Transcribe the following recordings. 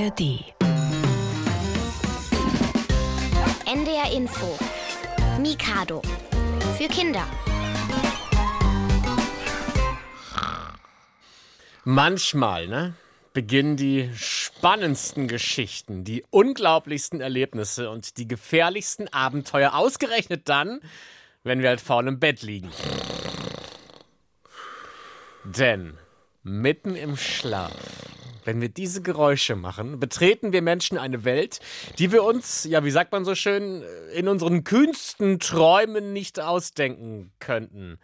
ARD. NDR Info. Mikado. Für Kinder. Manchmal, ne? Beginnen die spannendsten Geschichten, die unglaublichsten Erlebnisse und die gefährlichsten Abenteuer ausgerechnet dann, wenn wir halt faul im Bett liegen. Denn mitten im Schlaf, wenn wir diese Geräusche machen, betreten wir Menschen eine Welt, die wir uns, ja, wie sagt man so schön, in unseren kühnsten Träumen nicht ausdenken könnten.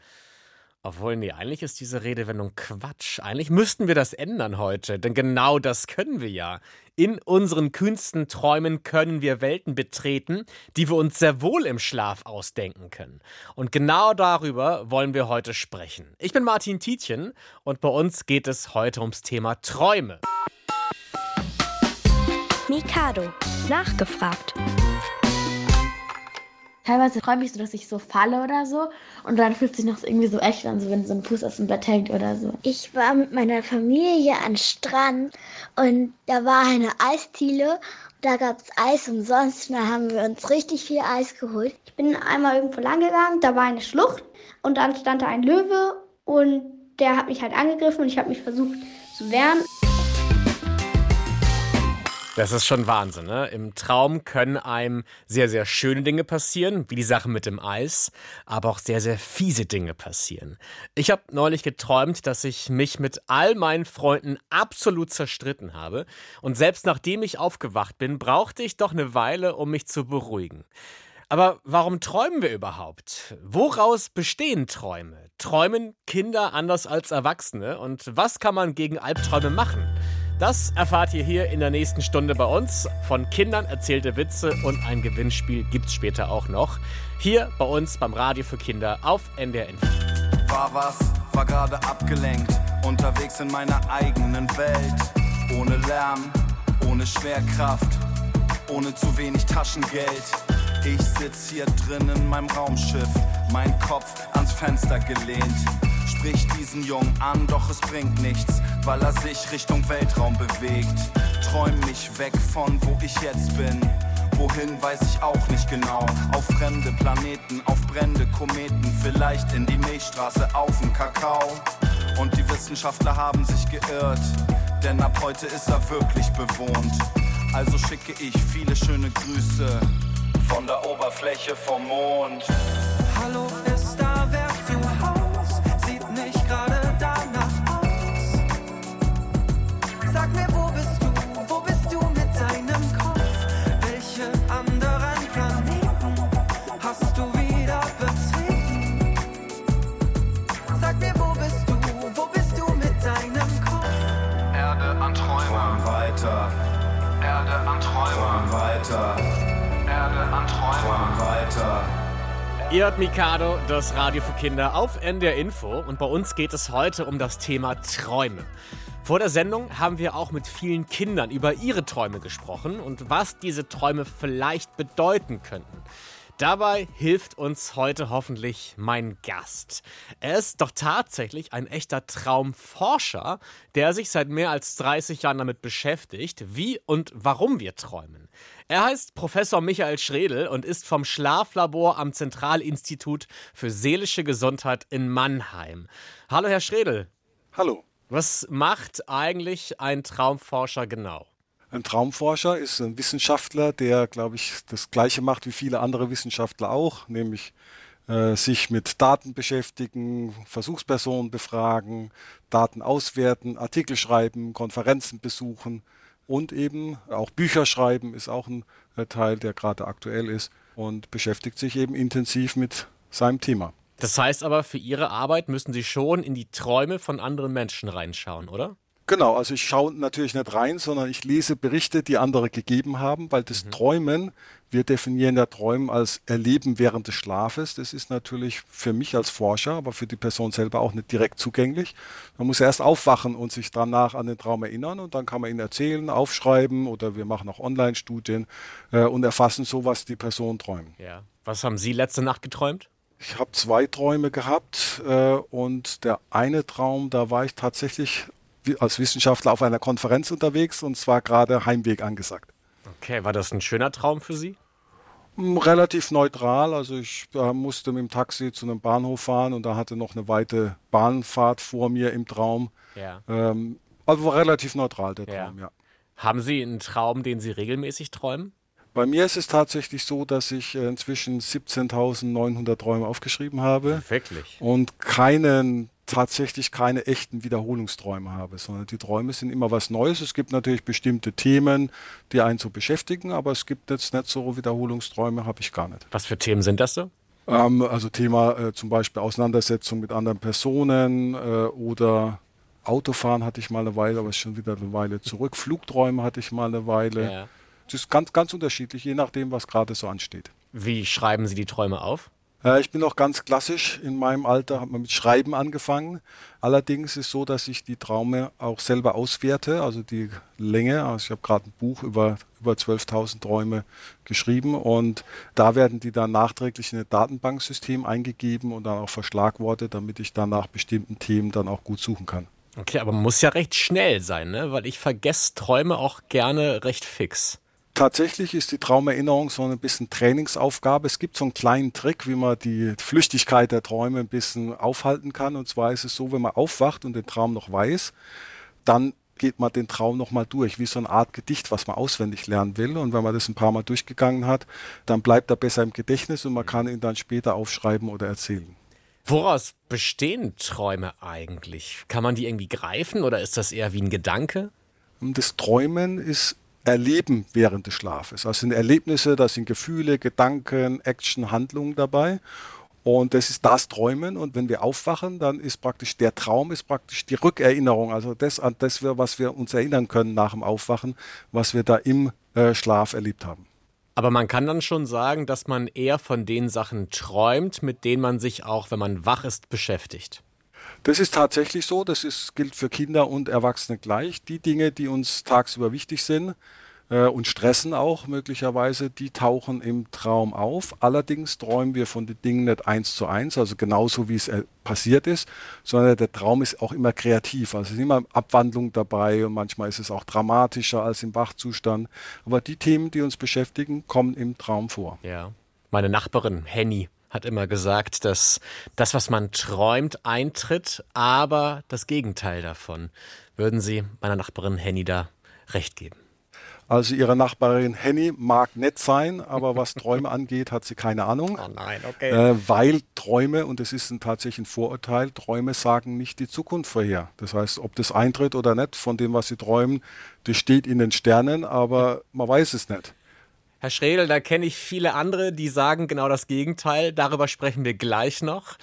Obwohl, nee, eigentlich ist diese Redewendung Quatsch. Eigentlich müssten wir das ändern heute, denn genau das können wir ja. In unseren kühnsten Träumen können wir Welten betreten, die wir uns sehr wohl im Schlaf ausdenken können. Und genau darüber wollen wir heute sprechen. Ich bin Martin Tietjen und bei uns geht es heute ums Thema Träume. Mikado. Nachgefragt. Teilweise träume ich so, dass ich so falle oder so. Und dann fühlt sich noch irgendwie so echt an, so wenn so ein Fuß aus dem Bett hängt oder so. Ich war mit meiner Familie am Strand und da war eine Eisdiele. Da gab es Eis umsonst. Und da haben wir uns richtig viel Eis geholt. Ich bin einmal irgendwo lang gegangen, da war eine Schlucht und dann stand da ein Löwe und der hat mich halt angegriffen und ich habe mich versucht zu wehren. Das ist schon Wahnsinn, ne? Im Traum können einem sehr, sehr schöne Dinge passieren, wie die Sache mit dem Eis, aber auch sehr, sehr fiese Dinge passieren. Ich habe neulich geträumt, dass ich mich mit all meinen Freunden absolut zerstritten habe. Und selbst nachdem ich aufgewacht bin, brauchte ich doch eine Weile, um mich zu beruhigen. Aber warum träumen wir überhaupt? Woraus bestehen Träume? Träumen Kinder anders als Erwachsene? Und was kann man gegen Albträume machen? Das erfahrt ihr hier in der nächsten Stunde bei uns. Von Kindern erzählte Witze und ein Gewinnspiel gibt's später auch noch. Hier bei uns beim Radio für Kinder auf NDR Info. War was, war gerade abgelenkt, unterwegs in meiner eigenen Welt. Ohne Lärm, ohne Schwerkraft, ohne zu wenig Taschengeld. Ich sitz hier drin in meinem Raumschiff, mein Kopf ans Fenster gelehnt. Sprich diesen Jungen an, doch es bringt nichts, weil er sich Richtung Weltraum bewegt. Träum mich weg von wo ich jetzt bin. Wohin weiß ich auch nicht genau. Auf fremde Planeten, auf brennende Kometen, vielleicht in die Milchstraße auf den Kakao. Und die Wissenschaftler haben sich geirrt, denn ab heute ist er wirklich bewohnt. Also schicke ich viele schöne Grüße von der Oberfläche vom Mond. Hallo, weiter. Erde an Träumen. Träum weiter. Erde an Träumen. Träum weiter. Ihr hört Mikado, das Radio für Kinder auf NDR Info und bei uns geht es heute um das Thema Träume. Vor der Sendung haben wir auch mit vielen Kindern über ihre Träume gesprochen und was diese Träume vielleicht bedeuten könnten. Dabei hilft uns heute hoffentlich mein Gast. Er ist doch tatsächlich ein echter Traumforscher, der sich seit mehr als 30 Jahren damit beschäftigt, wie und warum wir träumen. Er heißt Professor Michael Schredel und ist vom Schlaflabor am Zentralinstitut für seelische Gesundheit in Mannheim. Hallo, Herr Schredel. Hallo. Was macht eigentlich ein Traumforscher genau? Ein Traumforscher ist ein Wissenschaftler, der, glaube ich, das Gleiche macht wie viele andere Wissenschaftler auch, nämlich äh, sich mit Daten beschäftigen, Versuchspersonen befragen, Daten auswerten, Artikel schreiben, Konferenzen besuchen und eben auch Bücher schreiben ist auch ein äh, Teil, der gerade aktuell ist und beschäftigt sich eben intensiv mit seinem Thema. Das heißt aber, für Ihre Arbeit müssen Sie schon in die Träume von anderen Menschen reinschauen, oder? Genau, also ich schaue natürlich nicht rein, sondern ich lese Berichte, die andere gegeben haben, weil das mhm. Träumen, wir definieren ja Träumen als Erleben während des Schlafes. Das ist natürlich für mich als Forscher, aber für die Person selber auch nicht direkt zugänglich. Man muss erst aufwachen und sich danach an den Traum erinnern und dann kann man ihn erzählen, aufschreiben oder wir machen auch Online-Studien äh, und erfassen so, was die Person träumt. Ja. Was haben Sie letzte Nacht geträumt? Ich habe zwei Träume gehabt äh, und der eine Traum, da war ich tatsächlich als Wissenschaftler auf einer Konferenz unterwegs und zwar gerade Heimweg angesagt. Okay, war das ein schöner Traum für Sie? Mm, Relativ neutral, also ich äh, musste mit dem Taxi zu einem Bahnhof fahren und da hatte noch eine weite Bahnfahrt vor mir im Traum. Ja. Ähm, also war relativ neutral der Ja. Traum, ja. Haben Sie einen Traum, den Sie regelmäßig träumen? Bei mir ist es tatsächlich so, dass ich äh, inzwischen 17.900 Träume aufgeschrieben habe Wirklich? und keinen tatsächlich keine echten Wiederholungsträume habe, sondern die Träume sind immer was Neues. Es gibt natürlich bestimmte Themen, die einen so beschäftigen, aber es gibt jetzt nicht so Wiederholungsträume, habe ich gar nicht. Was für Themen sind das so? Ähm, also Thema äh, zum Beispiel Auseinandersetzung mit anderen Personen äh, oder Autofahren hatte ich mal eine Weile, aber ist schon wieder eine Weile zurück. Flugträume hatte ich mal eine Weile. Ja. Das ist ganz, ganz unterschiedlich, je nachdem, was gerade so ansteht. Wie schreiben Sie die Träume auf? Äh, Ich bin noch ganz klassisch in meinem Alter, habe mit Schreiben angefangen. Allerdings ist so, dass ich die Traume auch selber auswerte, also die Länge. Also ich habe gerade ein Buch über, über 12.000 Träume geschrieben und da werden die dann nachträglich in ein Datenbanksystem eingegeben und dann auch verschlagwortet, damit ich dann nach bestimmten Themen dann auch gut suchen kann. Okay, aber man muss ja recht schnell sein, ne? Weil ich vergesse Träume auch gerne recht fix. Tatsächlich ist die Traumerinnerung so ein bisschen Trainingsaufgabe. Es gibt so einen kleinen Trick, wie man die Flüchtigkeit der Träume ein bisschen aufhalten kann. Und zwar ist es so, wenn man aufwacht und den Traum noch weiß, dann geht man den Traum nochmal durch, wie so eine Art Gedicht, was man auswendig lernen will. Und wenn man das ein paar Mal durchgegangen hat, dann bleibt er besser im Gedächtnis und man kann ihn dann später aufschreiben oder erzählen. Woraus bestehen Träume eigentlich? Kann man die irgendwie greifen oder ist das eher wie ein Gedanke? Das Träumen ist Erleben während des Schlafes. Also sind Erlebnisse, da sind Gefühle, Gedanken, Action, Handlungen dabei. Und das ist das Träumen. Und wenn wir aufwachen, dann ist praktisch der Traum ist praktisch die Rückerinnerung. Also das an das, was wir uns erinnern können nach dem Aufwachen, was wir da im äh, Schlaf erlebt haben. Aber man kann dann schon sagen, dass man eher von den Sachen träumt, mit denen man sich auch, wenn man wach ist, beschäftigt. Das ist tatsächlich so. Das ist, gilt für Kinder und Erwachsene gleich. Die Dinge, die uns tagsüber wichtig sind äh, und stressen auch möglicherweise, die tauchen im Traum auf. Allerdings träumen wir von den Dingen nicht eins zu eins, also genauso wie es äh, passiert ist, sondern der Traum ist auch immer kreativ. Also es ist immer Abwandlung dabei und manchmal ist es auch dramatischer als im Wachzustand. Aber die Themen, die uns beschäftigen, kommen im Traum vor. Ja. Meine Nachbarin Henny hat immer gesagt, dass das, was man träumt, eintritt, aber das Gegenteil davon. Würden Sie meiner Nachbarin Henny da recht geben? Also ihre Nachbarin Henny mag nett sein, aber was Träume angeht, hat sie keine Ahnung. Oh nein, okay. Äh, weil Träume, und das ist ein, tatsächlich ein Vorurteil, Träume sagen nicht die Zukunft vorher. Das heißt, ob das eintritt oder nicht, von dem, was sie träumen, das steht in den Sternen, aber man weiß es nicht. Herr Schredel, da kenne ich viele andere, die sagen genau das Gegenteil. Darüber sprechen wir gleich noch.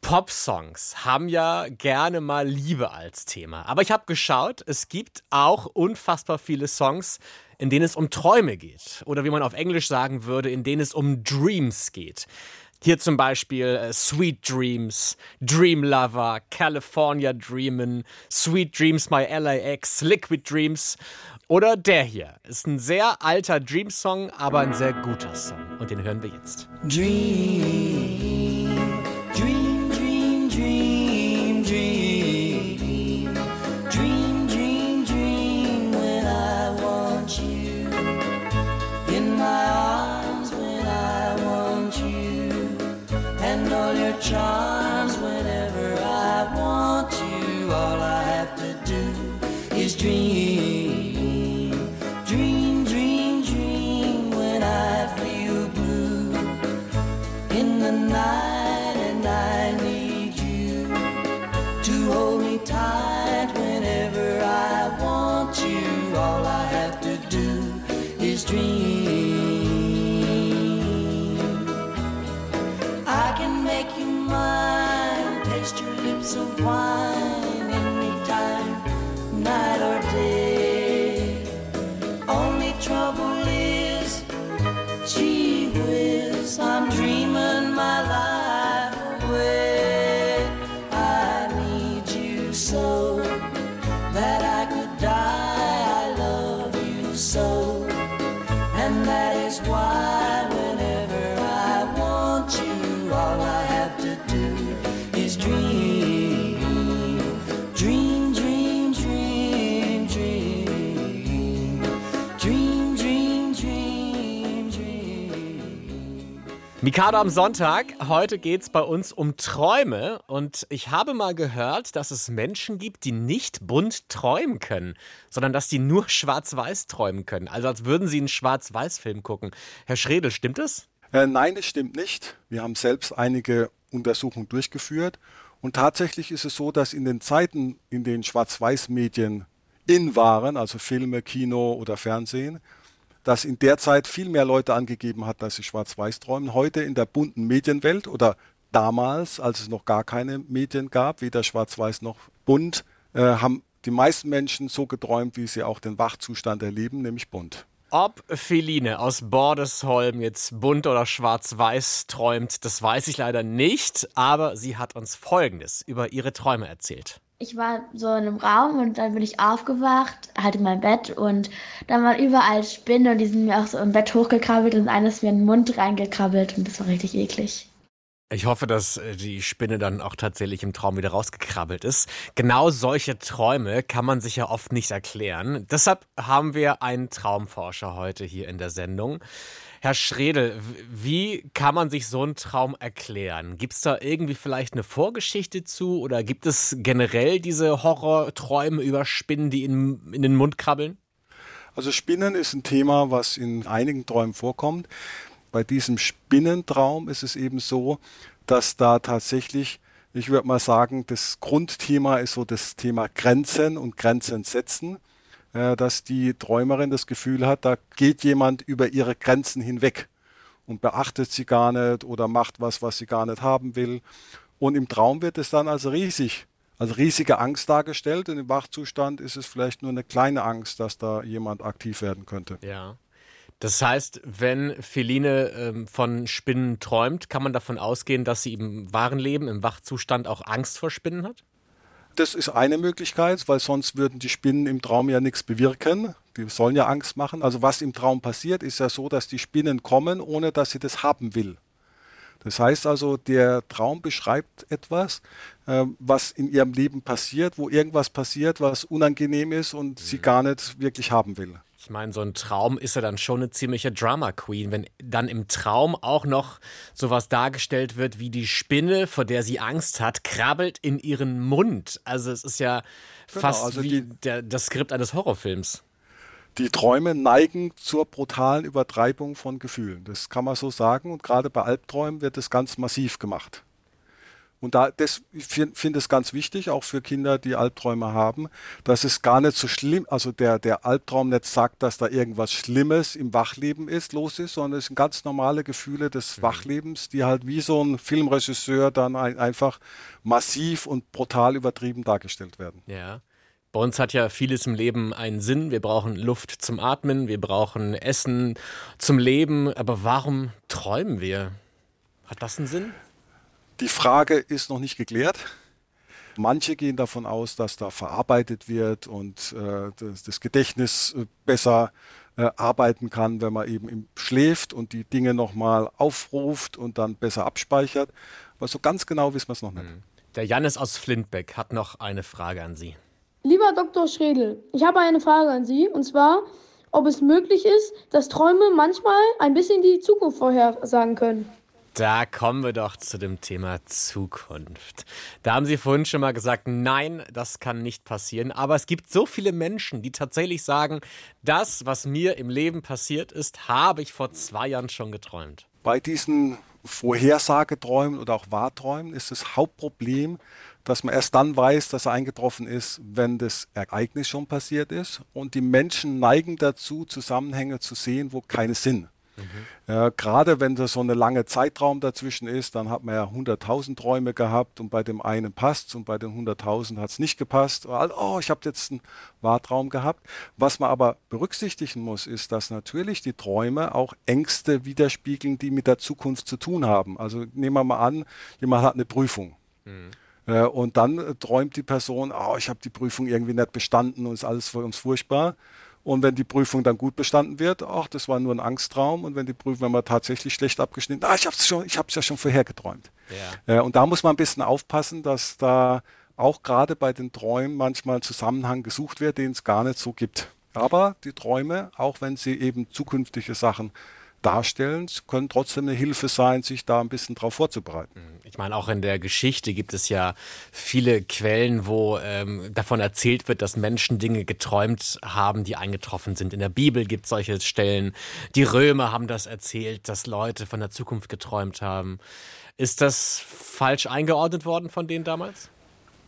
Pop-Songs haben ja gerne mal Liebe als Thema. Aber ich habe geschaut, es gibt auch unfassbar viele Songs, in denen es um Träume geht. Oder wie man auf Englisch sagen würde, in denen es um Dreams geht. Hier zum Beispiel äh, Sweet Dreams, Dream Lover, California Dreamin', Sweet Dreams My LAX, Liquid Dreams oder der hier. Ist ein sehr alter Dream-Song, aber ein sehr guter Song. Und den hören wir jetzt. Dream, Mikado am Sonntag. Heute geht es bei uns um Träume. Und ich habe mal gehört, dass es Menschen gibt, die nicht bunt träumen können, sondern dass die nur schwarz-weiß träumen können. Also als würden sie einen Schwarz-Weiß-Film gucken. Herr Schredel, stimmt es? Äh, nein, es stimmt nicht. Wir haben selbst einige Untersuchungen durchgeführt. Und tatsächlich ist es so, dass in den Zeiten, in denen Schwarz-Weiß-Medien in waren, also Filme, Kino oder Fernsehen, dass in der Zeit viel mehr Leute angegeben hat, dass sie schwarz-weiß träumen. Heute in der bunten Medienwelt oder damals, als es noch gar keine Medien gab, weder schwarz-weiß noch bunt, äh, haben die meisten Menschen so geträumt, wie sie auch den Wachzustand erleben, nämlich bunt. Ob Feline aus Bordesholm jetzt bunt oder schwarz-weiß träumt, das weiß ich leider nicht, aber sie hat uns Folgendes über ihre Träume erzählt ich war so in einem Raum und dann bin ich aufgewacht, halt in meinem Bett und dann waren überall Spinnen und die sind mir auch so im Bett hochgekrabbelt und eines mir in den Mund reingekrabbelt und das war richtig eklig. Ich hoffe, dass äh, die Spinne dann auch tatsächlich im Traum wieder rausgekrabbelt ist. Genau solche Träume kann man sich ja oft nicht erklären. Deshalb haben wir einen Traumforscher heute hier in der Sendung. Herr Schredel, wie kann man sich so einen Traum erklären? Gibt es da irgendwie vielleicht eine Vorgeschichte zu oder gibt es generell diese Horrorträume über Spinnen, die in, in den Mund krabbeln? Also Spinnen ist ein Thema, was in einigen Träumen vorkommt. Bei diesem Spinnentraum ist es eben so, dass da tatsächlich, ich würde mal sagen, das Grundthema ist so das Thema Grenzen und Grenzen setzen. Äh, dass die Träumerin das Gefühl hat, da geht jemand über ihre Grenzen hinweg und beachtet sie gar nicht oder macht was, was sie gar nicht haben will. Und im Traum wird es dann als riesig, als riesige Angst dargestellt. Und im Wachzustand ist es vielleicht nur eine kleine Angst, dass da jemand aktiv werden könnte. Ja. Das heißt, wenn Feline ähm, von Spinnen träumt, kann man davon ausgehen, dass sie im wahren Leben, im Wachzustand auch Angst vor Spinnen hat? Das ist eine Möglichkeit, weil sonst würden die Spinnen im Traum ja nichts bewirken. Die sollen ja Angst machen. Also was im Traum passiert, ist ja so, dass die Spinnen kommen, ohne dass sie das haben will. Das heißt also, der Traum beschreibt etwas, äh, was in ihrem Leben passiert, wo irgendwas passiert, was unangenehm ist und mhm. sie gar nicht wirklich haben will. Ich meine, so ein Traum ist ja dann schon eine ziemliche Drama Queen, wenn dann im Traum auch noch sowas dargestellt wird wie die Spinne, vor der sie Angst hat, krabbelt in ihren Mund. Also es ist ja genau, fast also wie der, das Skript eines Horrorfilms. Die Träume neigen zur brutalen Übertreibung von Gefühlen. Das kann man so sagen. Und gerade bei Albträumen wird es ganz massiv gemacht. Und da, das, ich finde find es ganz wichtig, auch für Kinder, die Albträume haben, dass es gar nicht so schlimm, also der, der Albtraum nicht sagt, dass da irgendwas Schlimmes im Wachleben ist, los ist, sondern es sind ganz normale Gefühle des mhm. Wachlebens, die halt wie so ein Filmregisseur dann ein, einfach massiv und brutal übertrieben dargestellt werden. Ja. Bei uns hat ja vieles im Leben einen Sinn. Wir brauchen Luft zum Atmen, wir brauchen Essen zum Leben. Aber warum träumen wir? Hat das einen Sinn? Die Frage ist noch nicht geklärt. Manche gehen davon aus, dass da verarbeitet wird und äh, das, das, Gedächtnis äh, besser äh, arbeiten kann, wenn man eben schläft und die Dinge nochmal aufruft und dann besser abspeichert. Aber so ganz genau wissen wir es noch nicht. Mhm. Der Jannis aus Flintbeck hat noch eine Frage an Sie. Lieber Dr. Schredel, ich habe eine Frage an Sie und zwar, ob es möglich ist, dass Träume manchmal ein bisschen die Zukunft vorhersagen können. Da kommen wir doch zu dem Thema Zukunft. Da haben Sie vorhin schon mal gesagt, nein, das kann nicht passieren. Aber es gibt so viele Menschen, die tatsächlich sagen, das, was mir im Leben passiert ist, habe ich vor zwei Jahren schon geträumt. Bei diesen Vorhersageträumen oder auch Wahrträumen ist das Hauptproblem, dass man erst dann weiß, dass er eingetroffen ist, wenn das Ereignis schon passiert ist. Und die Menschen neigen dazu, Zusammenhänge zu sehen, wo keine sind. Mhm. Äh, Gerade wenn da so eine lange Zeitraum dazwischen ist, dann hat man ja 100.000 Träume gehabt und bei dem einen passt und bei den 100.000 hat es nicht gepasst. Oh, ich habe jetzt einen Wahrtraum gehabt. Was man aber berücksichtigen muss, ist, dass natürlich die Träume auch Ängste widerspiegeln, die mit der Zukunft zu tun haben. Also nehmen wir mal an, jemand hat eine Prüfung. Mhm. Äh, und dann träumt die Person, oh, ich habe die Prüfung irgendwie nicht bestanden und ist alles für uns furchtbar. Und wenn die Prüfung dann gut bestanden wird, ach, das war nur ein Angsttraum. Und wenn die Prüfung, wenn man tatsächlich schlecht abgeschnitten, ah, ich habe es schon, ich habe es ja schon vorher geträumt. Ja. Äh, und da muss man ein bisschen aufpassen, dass da auch gerade bei den Träumen manchmal ein Zusammenhang gesucht wird, den es gar nicht so gibt. Aber die Träume, auch wenn sie eben zukünftige Sachen darstellen, können trotzdem eine Hilfe sein, sich da ein bisschen drauf vorzubereiten. Ich meine, auch in der Geschichte gibt es ja viele Quellen, wo ähm, davon erzählt wird, dass Menschen Dinge geträumt haben, die eingetroffen sind. In der Bibel gibt es solche Stellen. Die Römer haben das erzählt, dass Leute von der Zukunft geträumt haben. Ist das falsch eingeordnet worden von denen damals?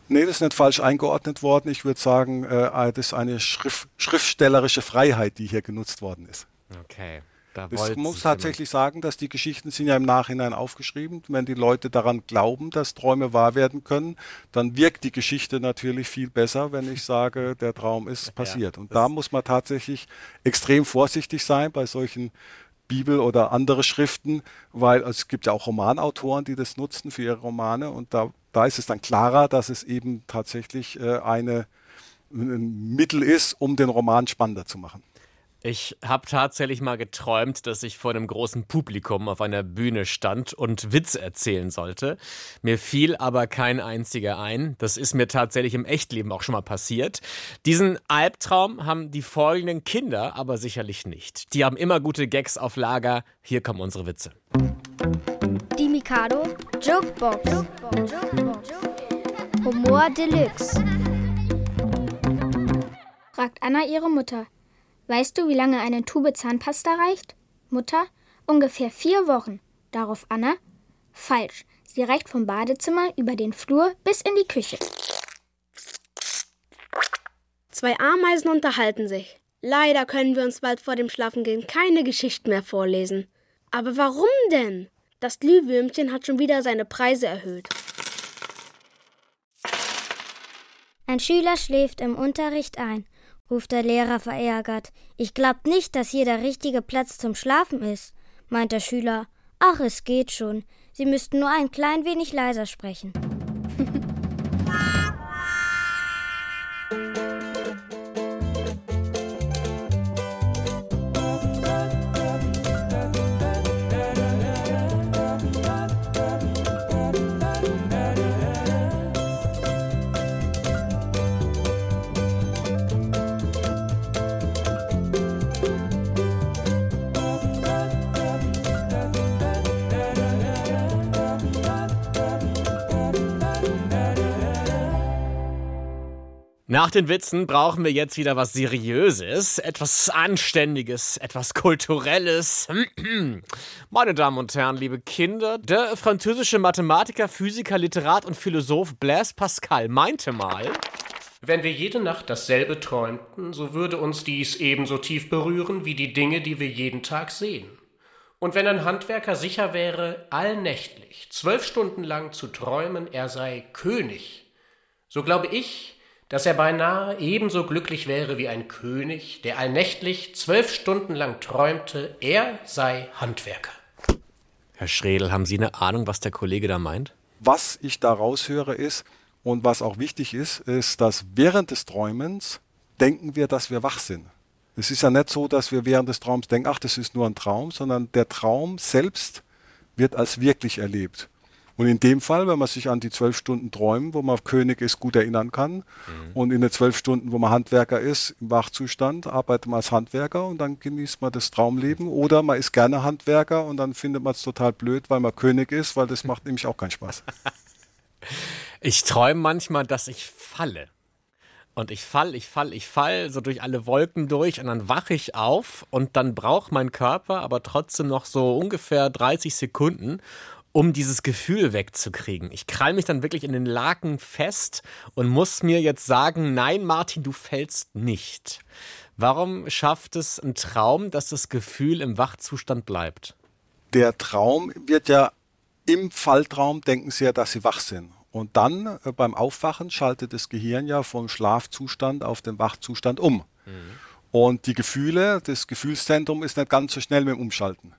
Nee, das ist nicht falsch eingeordnet worden. Ich würde sagen, äh, das ist eine Schrift, schriftstellerische Freiheit, die hier genutzt worden ist. Okay. Da Ich muss tatsächlich sagen, dass die Geschichten sind ja im Nachhinein aufgeschrieben. Wenn die Leute daran glauben, dass Träume wahr werden können, dann wirkt die Geschichte natürlich viel besser, wenn ich sage, der Traum ist passiert. Und da muss man tatsächlich extrem vorsichtig sein bei solchen Bibel oder andere Schriften, weil es gibt ja auch Romanautoren, die das nutzen für ihre Romane und da, da ist es dann klarer, dass es eben tatsächlich äh, eine, ein Mittel ist, um den Roman spannender zu machen. Ich habe tatsächlich mal geträumt, dass ich vor einem großen Publikum auf einer Bühne stand und Witz erzählen sollte. Mir fiel aber kein einziger ein. Das ist mir tatsächlich im Echtleben auch schon mal passiert. Diesen Albtraum haben die folgenden Kinder aber sicherlich nicht. Die haben immer gute Gags auf Lager. Hier kommen unsere Witze. Die Mikado Jokebox. Humor Deluxe. Fragt Anna ihre Mutter. Weißt du, wie lange eine Tube Zahnpasta reicht? Mutter, ungefähr vier Wochen. Darauf Anna, falsch. Sie reicht vom Badezimmer über den Flur bis in die Küche. Zwei Ameisen unterhalten sich. Leider können wir uns bald vor dem Schlafengehen keine Geschichten mehr vorlesen. Aber warum denn? Das Glühwürmchen hat schon wieder seine Preise erhöht. Ein Schüler schläft im Unterricht ein, ruft der Lehrer verärgert. Ich glaub nicht, dass hier der richtige Platz zum Schlafen ist, meint der Schüler. Ach, es geht schon. Sie müssten nur ein klein wenig leiser sprechen. Nach den Witzen brauchen wir jetzt wieder was Seriöses, etwas Anständiges, etwas Kulturelles. Meine Damen und Herren, liebe Kinder, der französische Mathematiker, Physiker, Literat und Philosoph Blaise Pascal meinte mal, Wenn wir jede Nacht dasselbe träumten, so würde uns dies ebenso tief berühren wie die Dinge, die wir jeden Tag sehen. Und wenn ein Handwerker sicher wäre, allnächtlich, zwölf Stunden lang zu träumen, er sei König, so glaube ich, dass er beinahe ebenso glücklich wäre wie ein König, der allnächtlich zwölf Stunden lang träumte, er sei Handwerker. Herr Schredel, haben Sie eine Ahnung, was der Kollege da meint? Was ich da raushöre ist, und was auch wichtig ist, ist, dass während des Träumens denken wir, dass wir wach sind. Es ist ja nicht so, dass wir während des Traums denken, ach, das ist nur ein Traum, sondern der Traum selbst wird als wirklich erlebt. Und in dem Fall, wenn man sich an die zwölf Stunden Träumen, wo man König ist, gut erinnern kann, und in den zwölf Stunden, wo man Handwerker ist, im Wachzustand, arbeitet man als Handwerker und dann genießt man das Traumleben. Oder man ist gerne Handwerker und dann findet man es total blöd, weil man König ist, weil das macht nämlich auch keinen Spaß. Ich träume manchmal, dass ich falle. Und ich fall, ich fall, ich fall so durch alle Wolken durch und dann wache ich auf und dann braucht mein Körper aber trotzdem noch so ungefähr 30 Sekunden, um dieses Gefühl wegzukriegen. Ich krall mich dann wirklich in den Laken fest und muss mir jetzt sagen, nein, Martin, du fällst nicht. Warum schafft es ein Traum, dass das Gefühl im Wachzustand bleibt? Der Traum wird ja im Falltraum denken sie ja, dass sie wach sind. Und dann äh, beim Aufwachen schaltet das Gehirn ja vom Schlafzustand auf den Wachzustand um. Und die Gefühle, das Gefühlszentrum ist nicht ganz so schnell mit dem Umschalten.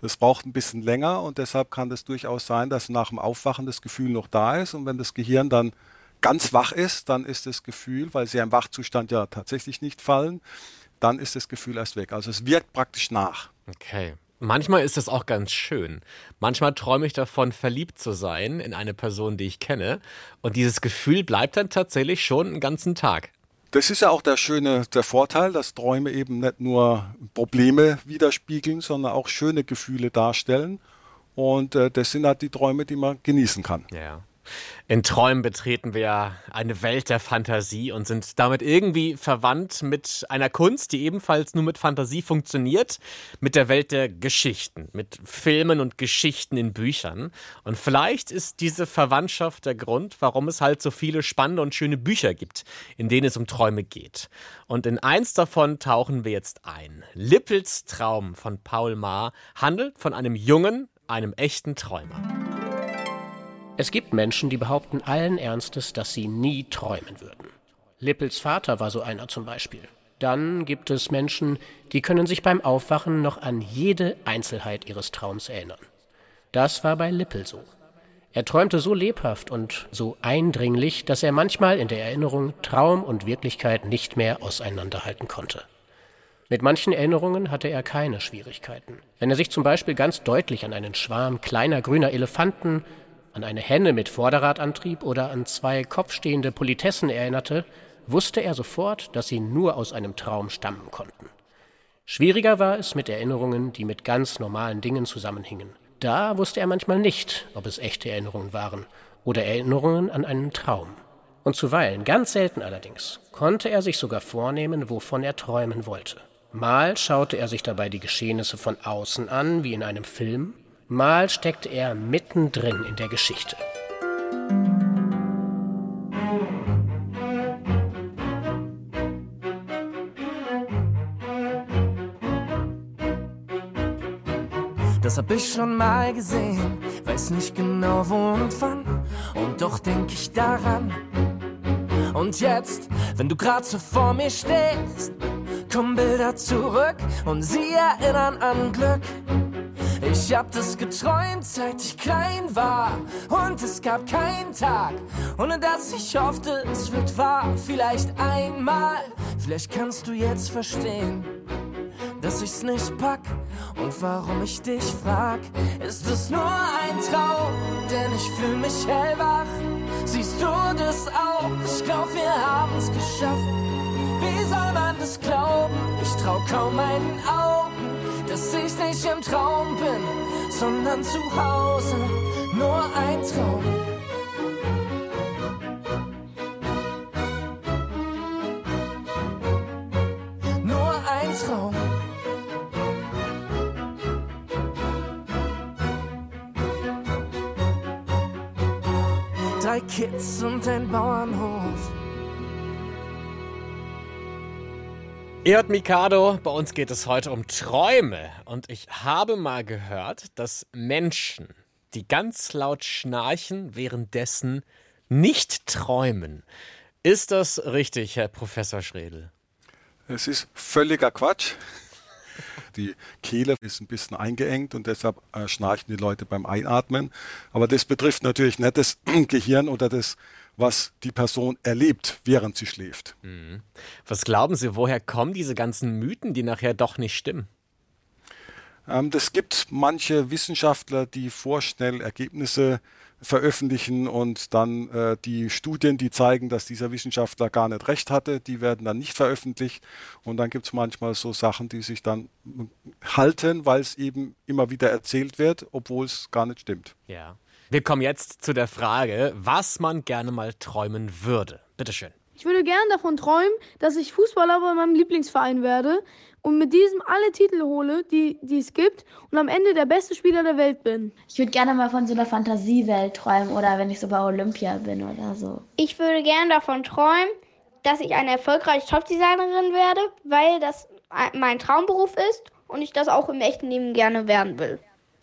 Das braucht ein bisschen länger und deshalb kann es durchaus sein, dass nach dem Aufwachen das Gefühl noch da ist. Und wenn das Gehirn dann ganz wach ist, dann ist das Gefühl, weil sie im Wachzustand ja tatsächlich nicht fallen, dann ist das Gefühl erst weg. Also es wirkt praktisch nach. Okay. Manchmal ist das auch ganz schön. Manchmal träume ich davon, verliebt zu sein in eine Person, die ich kenne. Und dieses Gefühl bleibt dann tatsächlich schon einen ganzen Tag. Das ist ja auch der schöne, der Vorteil, dass Träume eben nicht nur Probleme widerspiegeln, sondern auch schöne Gefühle darstellen. Und äh, das sind halt die Träume, die man genießen kann. Ja. In Träumen betreten wir eine Welt der Fantasie und sind damit irgendwie verwandt mit einer Kunst, die ebenfalls nur mit Fantasie funktioniert, mit der Welt der Geschichten, mit Filmen und Geschichten in Büchern. Und vielleicht ist diese Verwandtschaft der Grund, warum es halt so viele spannende und schöne Bücher gibt, in denen es um Träume geht. Und in eins davon tauchen wir jetzt ein. Lippels Traum von Paul Maar handelt von einem jungen, einem echten Träumer. Es gibt Menschen, die behaupten allen Ernstes, dass sie nie träumen würden. Lippels Vater war so einer zum Beispiel. Dann gibt es Menschen, die können sich beim Aufwachen noch an jede Einzelheit ihres Traums erinnern. Das war bei Lippel so. Er träumte so lebhaft und so eindringlich, dass er manchmal in der Erinnerung Traum und Wirklichkeit nicht mehr auseinanderhalten konnte. Mit manchen Erinnerungen hatte er keine Schwierigkeiten. Wenn er sich zum Beispiel ganz deutlich an einen Schwarm kleiner grüner Elefanten an eine Henne mit Vorderradantrieb oder an zwei kopfstehende Politessen erinnerte, wusste er sofort, dass sie nur aus einem Traum stammen konnten. Schwieriger war es mit Erinnerungen, die mit ganz normalen Dingen zusammenhingen. Da wusste er manchmal nicht, ob es echte Erinnerungen waren oder Erinnerungen an einen Traum. Und zuweilen, ganz selten allerdings, konnte er sich sogar vornehmen, wovon er träumen wollte. Mal schaute er sich dabei die Geschehnisse von außen an, wie in einem Film, Mal steckt er mittendrin in der Geschichte. Das hab ich schon mal gesehen, weiß nicht genau wo und wann, und doch denk ich daran. Und jetzt, wenn du grad so vor mir stehst, kommen Bilder zurück und sie erinnern an Glück. Ich hab das geträumt, seit ich klein war. Und es gab keinen Tag, ohne dass ich hoffte, es wird wahr. Vielleicht einmal, vielleicht kannst du jetzt verstehen, dass ich's nicht pack. Und warum ich dich frag, ist es nur ein Traum, denn ich fühl mich hellwach. Siehst du das auch? Ich glaub, wir haben's geschafft. Wie soll man das glauben? Ich trau kaum meinen Augen dass ich nicht im Traum bin, sondern zu Hause nur ein Traum. Nur ein Traum. Drei Kids und ein Bauernhof. Ihr Mikado, bei uns geht es heute um Träume. Und ich habe mal gehört, dass Menschen, die ganz laut schnarchen, währenddessen nicht träumen. Ist das richtig, Herr Professor Schredel? Es ist völliger Quatsch. Die Kehle ist ein bisschen eingeengt und deshalb äh, schnarchen die Leute beim Einatmen. Aber das betrifft natürlich nicht das Gehirn oder das was die Person erlebt, während sie schläft. Mhm. Was glauben Sie, woher kommen diese ganzen Mythen, die nachher doch nicht stimmen? Ähm, das gibt manche Wissenschaftler, die vorschnell Ergebnisse veröffentlichen und dann äh, die Studien, die zeigen, dass dieser Wissenschaftler gar nicht recht hatte, die werden dann nicht veröffentlicht. Und dann gibt es manchmal so Sachen, die sich dann halten, weil es eben immer wieder erzählt wird, obwohl es gar nicht stimmt. Ja. Wir kommen jetzt zu der Frage, was man gerne mal träumen würde. Bitteschön. Ich würde gerne davon träumen, dass ich Fußballer bei meinem Lieblingsverein werde und mit diesem alle Titel hole, die, die es gibt und am Ende der beste Spieler der Welt bin. Ich würde gerne mal von so einer Fantasiewelt träumen oder wenn ich so bei Olympia bin oder so. Ich würde gerne davon träumen, dass ich eine erfolgreiche Topdesignerin werde, weil das mein Traumberuf ist und ich das auch im echten Leben gerne werden will.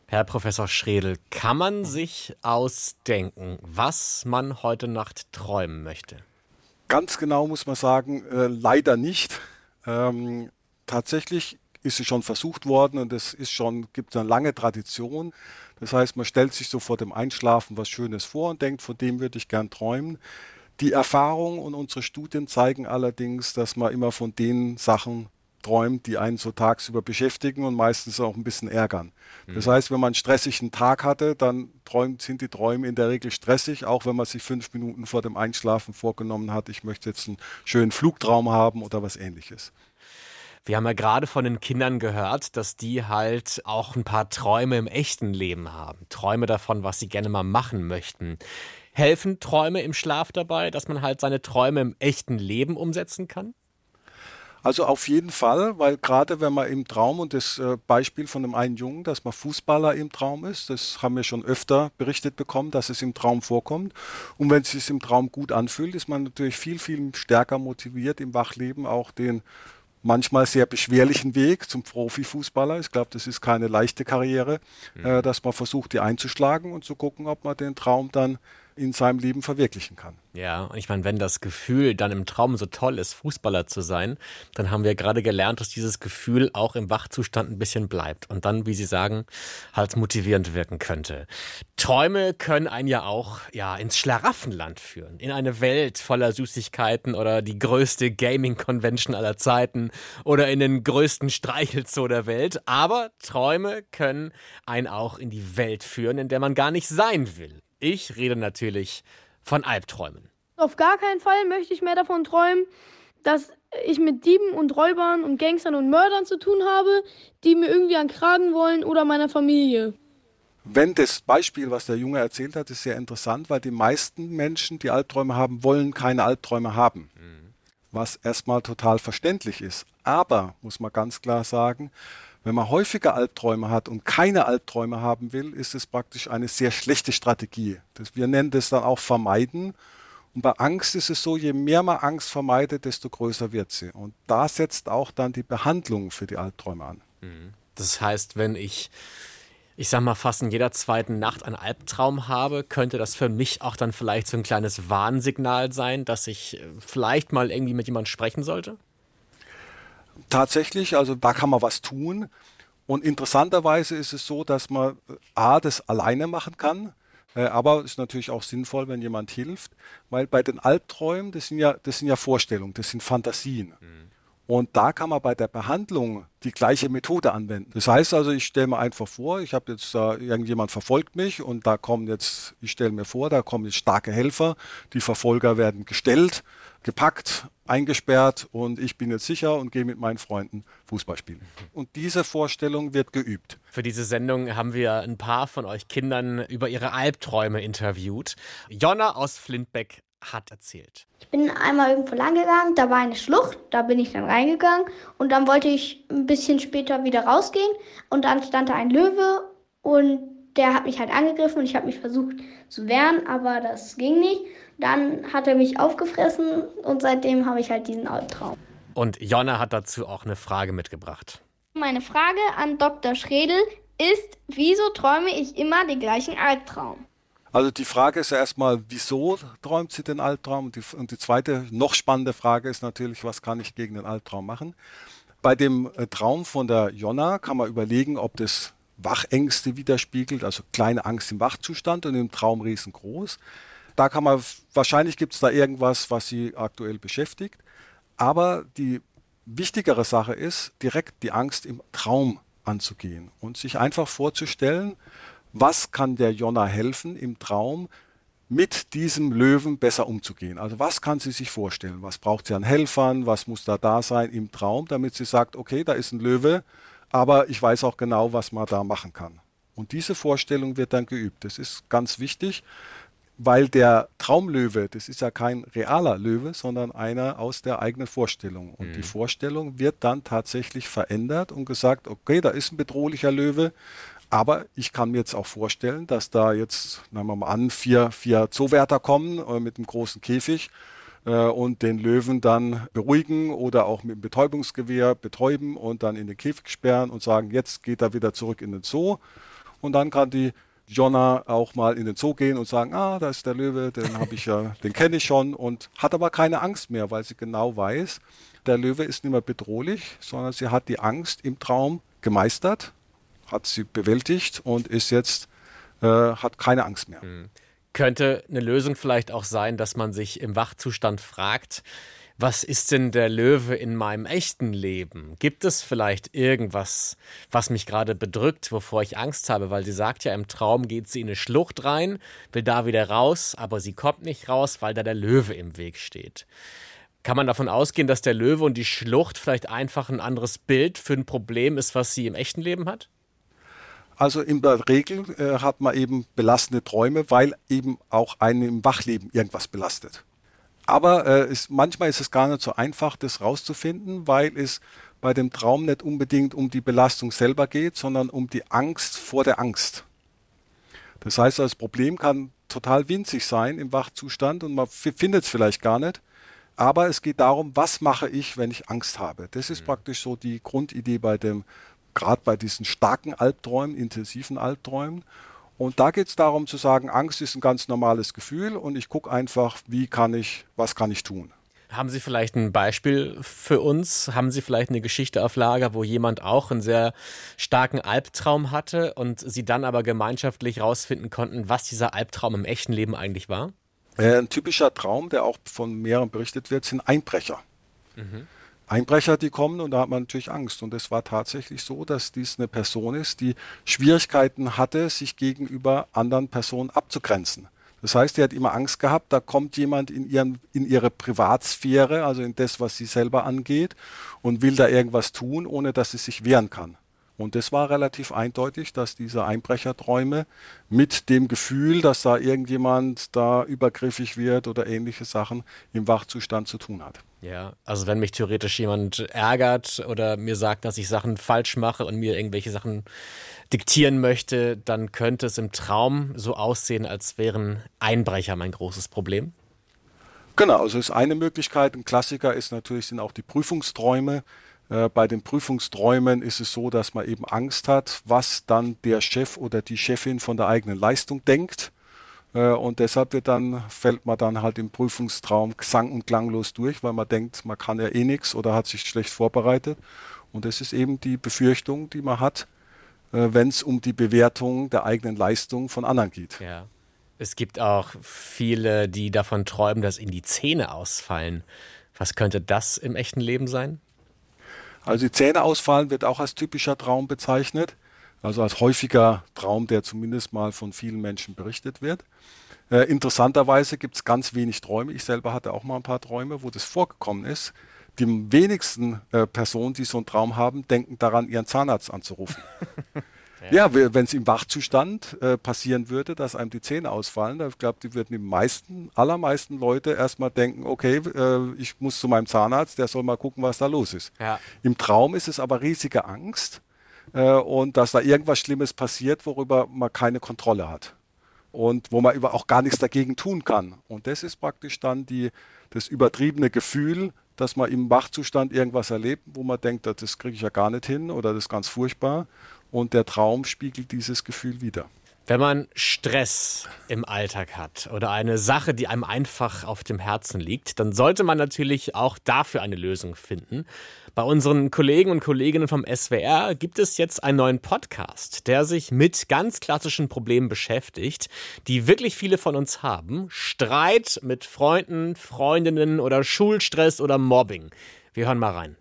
Herr Professor Schredel, kann man sich ausdenken, was man heute Nacht träumen möchte? Ganz genau muss man sagen, äh, leider nicht. Ähm, tatsächlich ist es schon versucht worden und es ist schon, gibt eine lange Tradition. Das heißt, man stellt sich so vor dem Einschlafen was Schönes vor und denkt, von dem würde ich gern träumen. Die Erfahrung und unsere Studien zeigen allerdings, dass man immer von den Sachen träumt, die einen so tagsüber beschäftigen und meistens auch ein bisschen ärgern. Das Mhm. heißt, wenn man einen stressigen Tag hatte, dann träumt, sind die Träume in der Regel stressig, auch wenn man sich fünf Minuten vor dem Einschlafen vorgenommen hat, ich möchte jetzt einen schönen Flugtraum haben oder was ähnliches. Wir haben ja gerade von den Kindern gehört, dass die halt auch ein paar Träume im echten Leben haben. Träume davon, was sie gerne mal machen möchten. Helfen Träume im Schlaf dabei, dass man halt seine Träume im echten Leben umsetzen kann? Also auf jeden Fall, weil gerade wenn man im Traum und das äh, Beispiel von dem einen Jungen, dass man Fußballer im Traum ist, das haben wir schon öfter berichtet bekommen, dass es im Traum vorkommt. Und wenn es sich im Traum gut anfühlt, ist man natürlich viel, viel stärker motiviert im Wachleben auch den manchmal sehr beschwerlichen Weg zum Profifußballer. Ich glaube, das ist keine leichte Karriere, äh, dass man versucht, die einzuschlagen und zu gucken, ob man den Traum dann in seinem Leben verwirklichen kann. Ja, und ich meine, wenn das Gefühl dann im Traum so toll ist, Fußballer zu sein, dann haben wir gerade gelernt, dass dieses Gefühl auch im Wachzustand ein bisschen bleibt und dann, wie Sie sagen, halt motivierend wirken könnte. Träume können einen ja auch ja ins Schlaraffenland führen, in eine Welt voller Süßigkeiten oder die größte Gaming Convention aller Zeiten oder in den größten Streichelzoo der Welt, aber Träume können einen auch in die Welt führen, in der man gar nicht sein will. Ich rede natürlich von Albträumen. Auf gar keinen Fall möchte ich mehr davon träumen, dass ich mit Dieben und Räubern und Gangstern und Mördern zu tun habe, die mir irgendwie an Kragen wollen oder meiner Familie. Wenn das Beispiel, was der Junge erzählt hat, ist sehr interessant, weil die meisten Menschen, die Albträume haben, wollen keine Albträume haben. Was erstmal total verständlich ist. Aber, muss man ganz klar sagen, wenn man häufiger Albträume hat und keine Albträume haben will, ist es praktisch eine sehr schlechte Strategie. Das, wir nennen das dann auch Vermeiden. Und bei Angst ist es so, je mehr man Angst vermeidet, desto größer wird sie. Und da setzt auch dann die Behandlung für die Albträume an. Das heißt, wenn ich, ich sag mal, fast in jeder zweiten Nacht einen Albtraum habe, könnte das für mich auch dann vielleicht so ein kleines Warnsignal sein, dass ich äh, vielleicht mal irgendwie mit jemandem sprechen sollte? Tatsächlich, also da kann man was tun. Und interessanterweise ist es so, dass man äh, A, das alleine machen kann, äh, aber es ist natürlich auch sinnvoll, wenn jemand hilft, weil bei den Albträumen, das sind ja, das sind ja Vorstellungen, das sind Fantasien. Und da kann man bei der Behandlung die gleiche Methode anwenden. Das heißt also, ich stelle mir einfach vor, ich habe jetzt da irgendjemand verfolgt mich und da kommen jetzt, ich stelle mir vor, da kommen jetzt starke Helfer, die Verfolger werden gestellt, gepackt, eingesperrt und ich bin jetzt sicher und gehe mit meinen Freunden Fußball spielen. Und diese Vorstellung wird geübt. Für diese Sendung haben wir ein paar von euch Kindern über ihre Albträume interviewt. Jonna aus Flintbeck hat erzählt. Ich bin einmal irgendwo lang gegangen, da war eine Schlucht, da bin ich dann reingegangen und dann wollte ich ein bisschen später wieder rausgehen und dann stand da ein Löwe und der hat mich halt angegriffen und ich habe mich versucht zu wehren, aber das ging nicht. Dann hat er mich aufgefressen und seitdem habe ich halt diesen Albtraum. Und Jonna hat dazu auch eine Frage mitgebracht. Meine Frage an Dr. Schredel ist, wieso träume ich immer den gleichen Albtraum? Also die Frage ist ja erstmal, wieso träumt sie den Albtraum? Und die, und die zweite, noch spannende Frage ist natürlich, was kann ich gegen den Albtraum machen? Bei dem äh, Traum von der Jonna kann man überlegen, ob das Wachängste widerspiegelt, also kleine Angst im Wachzustand und im Traum riesengroß. Da kann man, wahrscheinlich gibt es da irgendwas, was sie aktuell beschäftigt. Aber die wichtigere Sache ist, direkt die Angst im Traum anzugehen und sich einfach vorzustellen, was kann der Jonna helfen im Traum, mit diesem Löwen besser umzugehen. Also was kann sie sich vorstellen? Was braucht sie an Helfern? Was muss da da sein im Traum, damit sie sagt, okay, da ist ein Löwe, aber ich weiß auch genau, was man da machen kann. Und diese Vorstellung wird dann geübt. Das ist ganz wichtig, weil der Traumlöwe, das ist ja kein realer Löwe, sondern einer aus der eigenen Vorstellung. Und die Vorstellung wird dann tatsächlich verändert und gesagt, okay, da ist ein bedrohlicher Löwe, aber ich kann mir jetzt auch vorstellen, dass da jetzt, nehmen wir mal an, vier, vier Zoowärter kommen äh, mit einem großen Käfig äh, und den Löwen dann beruhigen oder auch mit dem Betäubungsgewehr betäuben und dann in den Käfig sperren und sagen, jetzt geht er wieder zurück in den Zoo. Und dann kann die Jonna auch mal in den Zoo gehen und sagen, ah, da ist der Löwe, den habe ich ja, den kenne ich schon und hat aber keine Angst mehr, weil sie genau weiß, der Löwe ist nicht mehr bedrohlich, sondern sie hat die Angst im Traum gemeistert, hat sie bewältigt und ist jetzt, äh, hat keine Angst mehr. Könnte eine Lösung vielleicht auch sein, dass man sich im Wachzustand fragt, Was ist denn der Löwe in meinem echten Leben? Gibt es vielleicht irgendwas, was mich gerade bedrückt, wovor ich Angst habe? Weil sie sagt ja, im Traum geht sie in eine Schlucht rein, will da wieder raus, aber sie kommt nicht raus, weil da der Löwe im Weg steht. Kann man davon ausgehen, dass der Löwe und die Schlucht vielleicht einfach ein anderes Bild für ein Problem ist, was sie im echten Leben hat? Also in der Regel äh, hat man eben belastende Träume, weil eben auch einen im Wachleben irgendwas belastet. Aber äh, ist, manchmal ist es gar nicht so einfach, das rauszufinden, weil es bei dem Traum nicht unbedingt um die Belastung selber geht, sondern um die Angst vor der Angst. Das heißt, das Problem kann total winzig sein im Wachzustand und man findet es vielleicht gar nicht. Aber es geht darum, was mache ich, wenn ich Angst habe. Das ist mhm. praktisch so die Grundidee bei dem gerade bei diesen starken Albträumen, intensiven Albträumen. Und da geht es darum zu sagen, Angst ist ein ganz normales Gefühl und ich gucke einfach, wie kann ich, was kann ich tun. Haben Sie vielleicht ein Beispiel für uns? Haben Sie vielleicht eine Geschichte auf Lager, wo jemand auch einen sehr starken Albtraum hatte und Sie dann aber gemeinschaftlich herausfinden konnten, was dieser Albtraum im echten Leben eigentlich war? Äh, ein typischer Traum, der auch von mehreren berichtet wird, sind Einbrecher. Mhm. Einbrecher, die kommen und da hat man natürlich Angst. Und es war tatsächlich so, dass dies eine Person ist, die Schwierigkeiten hatte, sich gegenüber anderen Personen abzugrenzen. Das heißt, die hat immer Angst gehabt, da kommt jemand in, ihren, in ihre Privatsphäre, also in das, was sie selber angeht, und will da irgendwas tun, ohne dass sie sich wehren kann. Und das war relativ eindeutig, dass diese Einbrecherträume mit dem Gefühl, dass da irgendjemand da übergriffig wird oder ähnliche Sachen im Wachzustand zu tun hat. Ja, also wenn mich theoretisch jemand ärgert oder mir sagt, dass ich Sachen falsch mache und mir irgendwelche Sachen diktieren möchte, dann könnte es im Traum so aussehen, als wären Einbrecher mein großes Problem. Genau, also ist eine Möglichkeit. Ein Klassiker ist natürlich sind auch die Prüfungsträume. Äh, bei den Prüfungsträumen ist es so, dass man eben Angst hat, was dann der Chef oder die Chefin von der eigenen Leistung denkt. Äh, und deshalb wird dann, fällt man dann halt im Prüfungstraum sang- und klanglos durch, weil man denkt, man kann ja eh nichts oder hat sich schlecht vorbereitet. Und das ist eben die Befürchtung, die man hat, äh, wenn es um die Bewertung der eigenen Leistung von anderen geht. Ja. Es gibt auch viele, die davon träumen, dass ihnen die Zähne ausfallen. Was könnte das im echten Leben sein? Also die Zähne ausfallen wird auch als typischer Traum bezeichnet, also als häufiger Traum, der zumindest mal von vielen Menschen berichtet wird. Äh, interessanterweise gibt es ganz wenig Träume. Ich selber hatte auch mal ein paar Träume, wo das vorgekommen ist. Die wenigsten äh, Personen, die so einen Traum haben, denken daran, ihren Zahnarzt anzurufen. Ja, wenn es im Wachzustand äh, passieren würde, dass einem die Zähne ausfallen, ich glaube, die würden die meisten, allermeisten Leute erstmal denken, okay, äh, ich muss zu meinem Zahnarzt, der soll mal gucken, was da los ist. Ja. Im Traum ist es aber riesige Angst äh, und dass da irgendwas Schlimmes passiert, worüber man keine Kontrolle hat und wo man auch gar nichts dagegen tun kann. Und das ist praktisch dann die, das übertriebene Gefühl, dass man im Wachzustand irgendwas erlebt, wo man denkt, das kriege ich ja gar nicht hin oder das ist ganz furchtbar und der Traum spiegelt dieses Gefühl wider. Wenn man Stress im Alltag hat oder eine Sache, die einem einfach auf dem Herzen liegt, dann sollte man natürlich auch dafür eine Lösung finden. Bei unseren Kollegen und Kolleginnen vom SWR gibt es jetzt einen neuen Podcast, der sich mit ganz klassischen Problemen beschäftigt, die wirklich viele von uns haben. Streit mit Freunden, Freundinnen oder Schulstress oder Mobbing. Wir hören mal rein.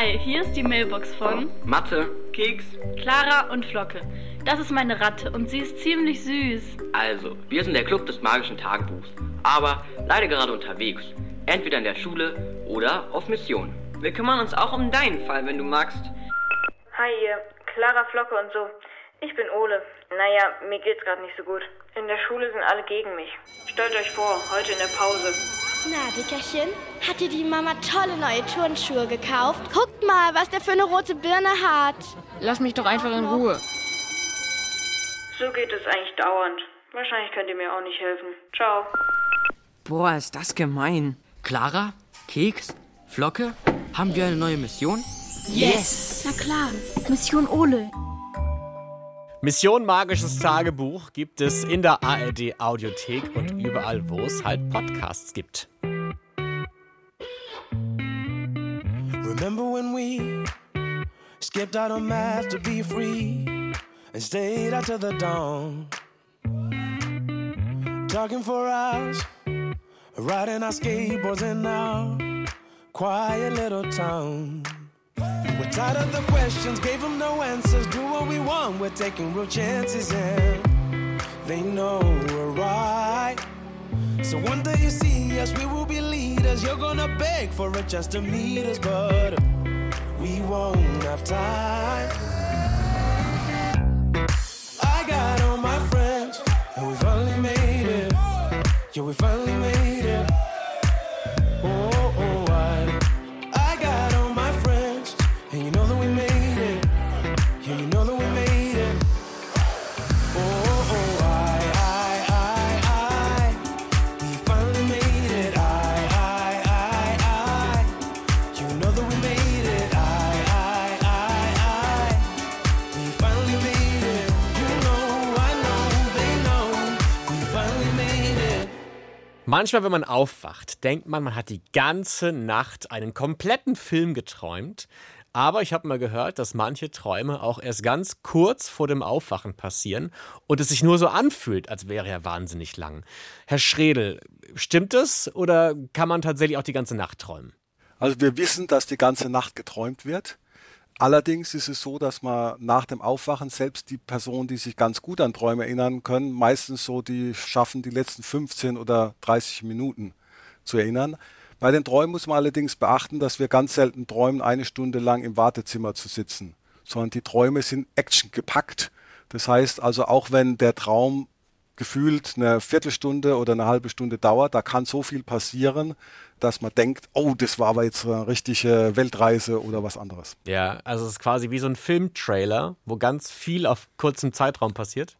Hi, hier ist die Mailbox von Mathe, Keks, Clara und Flocke. Das ist meine Ratte und sie ist ziemlich süß. Also, wir sind der Club des magischen Tagebuchs, aber leider gerade unterwegs. Entweder in der Schule oder auf Mission. Wir kümmern uns auch um deinen Fall, wenn du magst. Hi, ihr Clara, Flocke und so. Ich bin Ole. Naja, mir geht's gerade nicht so gut. In der Schule sind alle gegen mich. Stellt euch vor, heute in der Pause. Na, Dickerchen, hat dir die Mama tolle neue Turnschuhe gekauft? Guckt mal, was der für eine rote Birne hat. Lass mich doch einfach in Ruhe. So geht es eigentlich dauernd. Wahrscheinlich könnt ihr mir auch nicht helfen. Ciao. Boah, ist das gemein. Clara? Keks? Flocke? Haben wir eine neue Mission? Yes! Na klar, Mission Ole. Mission Magisches Tagebuch gibt es in der ARD Audiothek und überall, wo es halt Podcasts gibt. Remember when we skipped out on math to be free? and stayed out till the dawn. Talking for hours, riding our skateboards in our quiet little town. Tired of the questions, gave them no answers. Do what we want, we're taking real chances, and they know we're right. So one day you see us, we will be leaders. You're gonna beg for a chance to meet us, but we won't have time. I got all my friends, and we finally made it. Yeah, we finally made it. Manchmal, wenn man aufwacht, denkt man, man hat die ganze Nacht einen kompletten Film geträumt. Aber ich habe mal gehört, dass manche Träume auch erst ganz kurz vor dem Aufwachen passieren und es sich nur so anfühlt, als wäre er wahnsinnig lang. Herr Schredel, stimmt es oder kann man tatsächlich auch die ganze Nacht träumen? Also wir wissen, dass die ganze Nacht geträumt wird. Allerdings ist es so, dass man nach dem Aufwachen selbst die Personen, die sich ganz gut an Träume erinnern können, meistens so, die schaffen die letzten 15 oder 30 Minuten zu erinnern. Bei den Träumen muss man allerdings beachten, dass wir ganz selten träumen, eine Stunde lang im Wartezimmer zu sitzen, sondern die Träume sind Action gepackt. Das heißt also, auch wenn der Traum gefühlt eine Viertelstunde oder eine halbe Stunde dauert, da kann so viel passieren, dass man denkt, oh, das war aber jetzt eine richtige Weltreise oder was anderes. Ja, also es ist quasi wie so ein Filmtrailer, wo ganz viel auf kurzem Zeitraum passiert.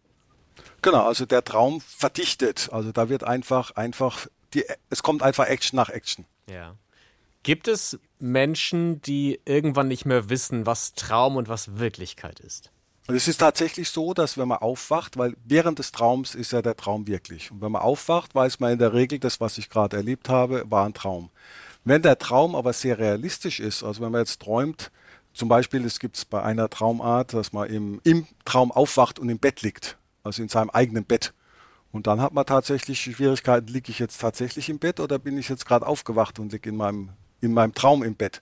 Genau, also der Traum verdichtet. Also da wird einfach, einfach, die, es kommt einfach Action nach Action. Ja. Gibt es Menschen, die irgendwann nicht mehr wissen, was Traum und was Wirklichkeit ist? Und es ist tatsächlich so, dass wenn man aufwacht, weil während des Traums ist ja der Traum wirklich. Und wenn man aufwacht, weiß man in der Regel, das, was ich gerade erlebt habe, war ein Traum. Wenn der Traum aber sehr realistisch ist, also wenn man jetzt träumt, zum Beispiel, es gibt es bei einer Traumart, dass man im, im Traum aufwacht und im Bett liegt, also in seinem eigenen Bett. Und dann hat man tatsächlich Schwierigkeiten, liege ich jetzt tatsächlich im Bett oder bin ich jetzt gerade aufgewacht und liege in meinem, in meinem Traum im Bett.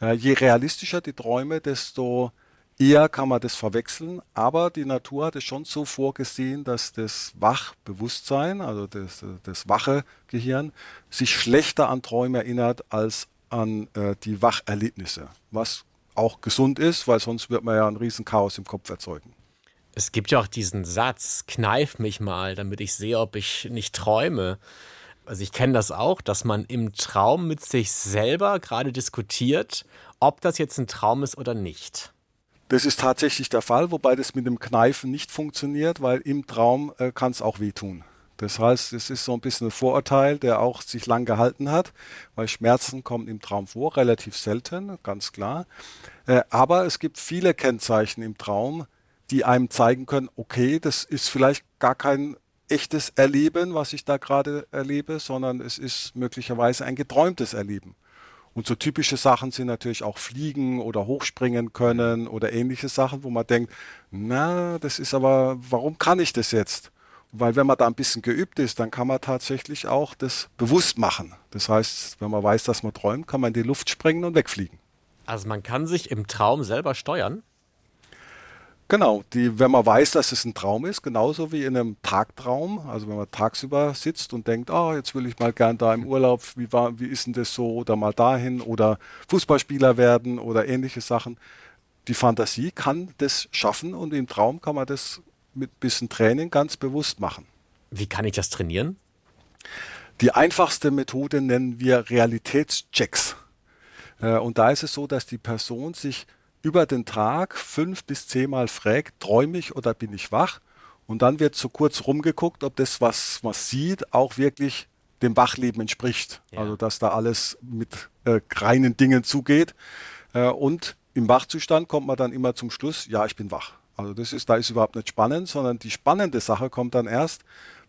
Ja, je realistischer die Träume, desto eher kann man das verwechseln. Aber die Natur hat es schon so vorgesehen, dass das Wachbewusstsein, also das, das wache Gehirn, sich schlechter an Träume erinnert als an äh, die Wacherlebnisse. Was auch gesund ist, weil sonst wird man ja ein Riesenchaos im Kopf erzeugen. Es gibt ja auch diesen Satz, kneif mich mal, damit ich sehe, ob ich nicht träume. Also ich kenne das auch, dass man im Traum mit sich selber gerade diskutiert, ob das jetzt ein Traum ist oder nicht. Das ist tatsächlich der Fall, wobei das mit dem Kneifen nicht funktioniert, weil im Traum äh, kann es auch wehtun. Das heißt, es ist so ein bisschen ein Vorurteil, der auch sich lang gehalten hat, weil Schmerzen kommen im Traum vor, relativ selten, ganz klar. Äh, aber es gibt viele Kennzeichen im Traum, die einem zeigen können, okay, das ist vielleicht gar kein echtes Erleben, was ich da gerade erlebe, sondern es ist möglicherweise ein geträumtes Erleben. Und so typische Sachen sind natürlich auch Fliegen oder hochspringen können oder ähnliche Sachen, wo man denkt, na, das ist aber, warum kann ich das jetzt? Weil wenn man da ein bisschen geübt ist, dann kann man tatsächlich auch das bewusst machen. Das heißt, wenn man weiß, dass man träumt, kann man in die Luft springen und wegfliegen. Also man kann sich im Traum selber steuern? Genau, die, wenn man weiß, dass es ein Traum ist, genauso wie in einem Tagtraum, also wenn man tagsüber sitzt und denkt, ah, jetzt will ich mal gern da im Urlaub, wie, war, wie ist denn das so, oder mal dahin, oder Fußballspieler werden oder ähnliche Sachen. Die Fantasie kann das schaffen und im Traum kann man das mit bisschen Training ganz bewusst machen. Wie kann ich das trainieren? Die einfachste Methode nennen wir Realitätschecks. Äh, Und da ist es so, dass die Person sich über den Tag fünf bis zehnmal fragt, träume ich oder bin ich wach? Und dann wird so kurz rumgeguckt, ob das, was man sieht, auch wirklich dem Wachleben entspricht. Also dass da alles mit äh, reinen Dingen zugeht. Äh, und im Wachzustand kommt man dann immer zum Schluss, ja, ich bin wach. Also das ist, da ist überhaupt nicht spannend, sondern die spannende Sache kommt dann erst,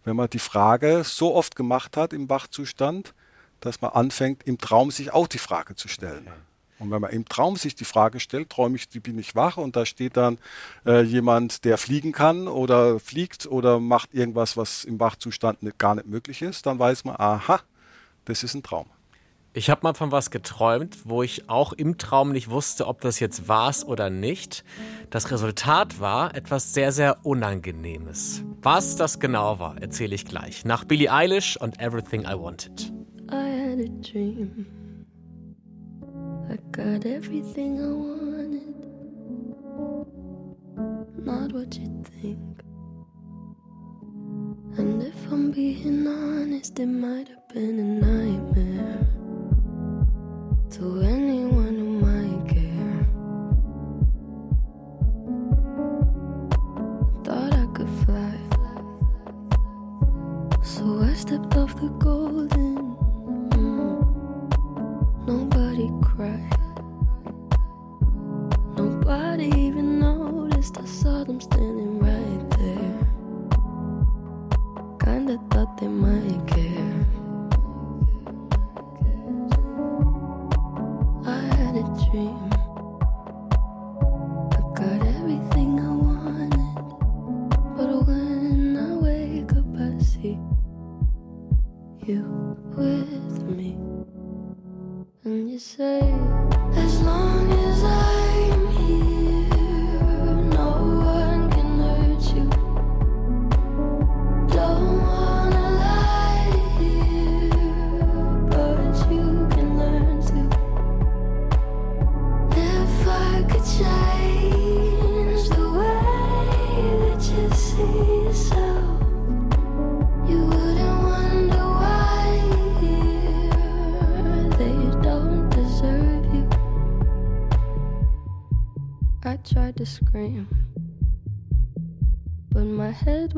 wenn man die Frage so oft gemacht hat im Wachzustand, dass man anfängt, im Traum sich auch die Frage zu stellen. Und wenn man im Traum sich die Frage stellt, träume ich, bin ich wach und da steht dann äh, jemand, der fliegen kann oder fliegt oder macht irgendwas, was im Wachzustand nicht, gar nicht möglich ist, dann weiß man, aha, das ist ein Traum. Ich habe mal von was geträumt, wo ich auch im Traum nicht wusste, ob das jetzt war oder nicht. Das Resultat war etwas sehr, sehr Unangenehmes. Was das genau war, erzähle ich gleich. Nach Billie Eilish und Everything I Wanted. I had a dream. I got everything I wanted. Not what you think. And if I'm being honest, it might have been a nightmare.